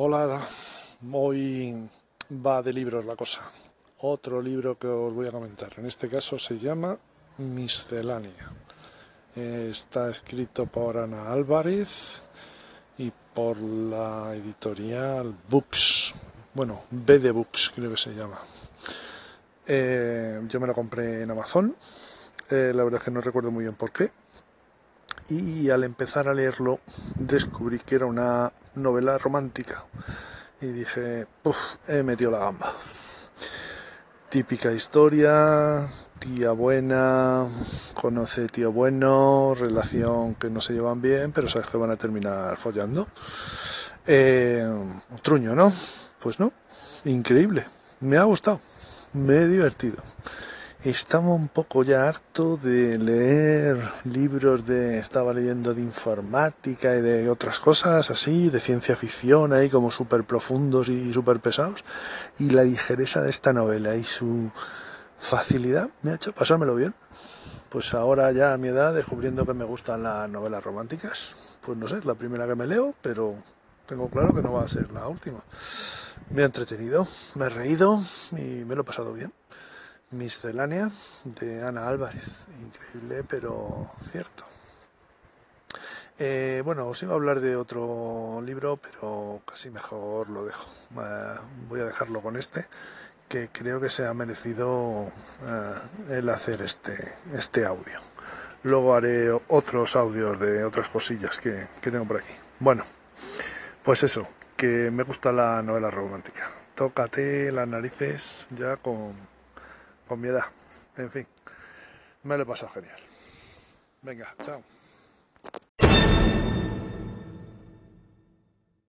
Hola, hoy va de libros la cosa. Otro libro que os voy a comentar. En este caso se llama Miscelánea. Está escrito por Ana Álvarez y por la editorial Books. Bueno, BD Books creo que se llama. Eh, yo me lo compré en Amazon. Eh, la verdad es que no recuerdo muy bien por qué y al empezar a leerlo descubrí que era una novela romántica y dije, he metido la gamba. Típica historia, tía buena, conoce tío bueno, relación que no se llevan bien, pero sabes que van a terminar follando. Eh, truño, ¿no? Pues no, increíble, me ha gustado, me he divertido estaba un poco ya harto de leer libros de estaba leyendo de informática y de otras cosas así de ciencia ficción ahí como súper profundos y súper pesados. Y la ligereza de esta novela y su facilidad me ha hecho pasármelo bien. Pues ahora ya a mi edad descubriendo que me gustan las novelas románticas pues no sé es la primera que me leo pero tengo claro que no va a ser la última. Me ha entretenido me he reído y me lo he pasado bien Miscelánea de Ana Álvarez. Increíble, pero cierto. Eh, bueno, os iba a hablar de otro libro, pero casi mejor lo dejo. voy a dejarlo con este, que creo que se ha merecido eh, el hacer este, este audio. Luego haré otros audios de otras cosillas que, que tengo por aquí. Bueno, pues eso, que me gusta la novela romántica. Tócate las narices ya con con mi edad. En fin, me lo he pasado genial. Venga, chao.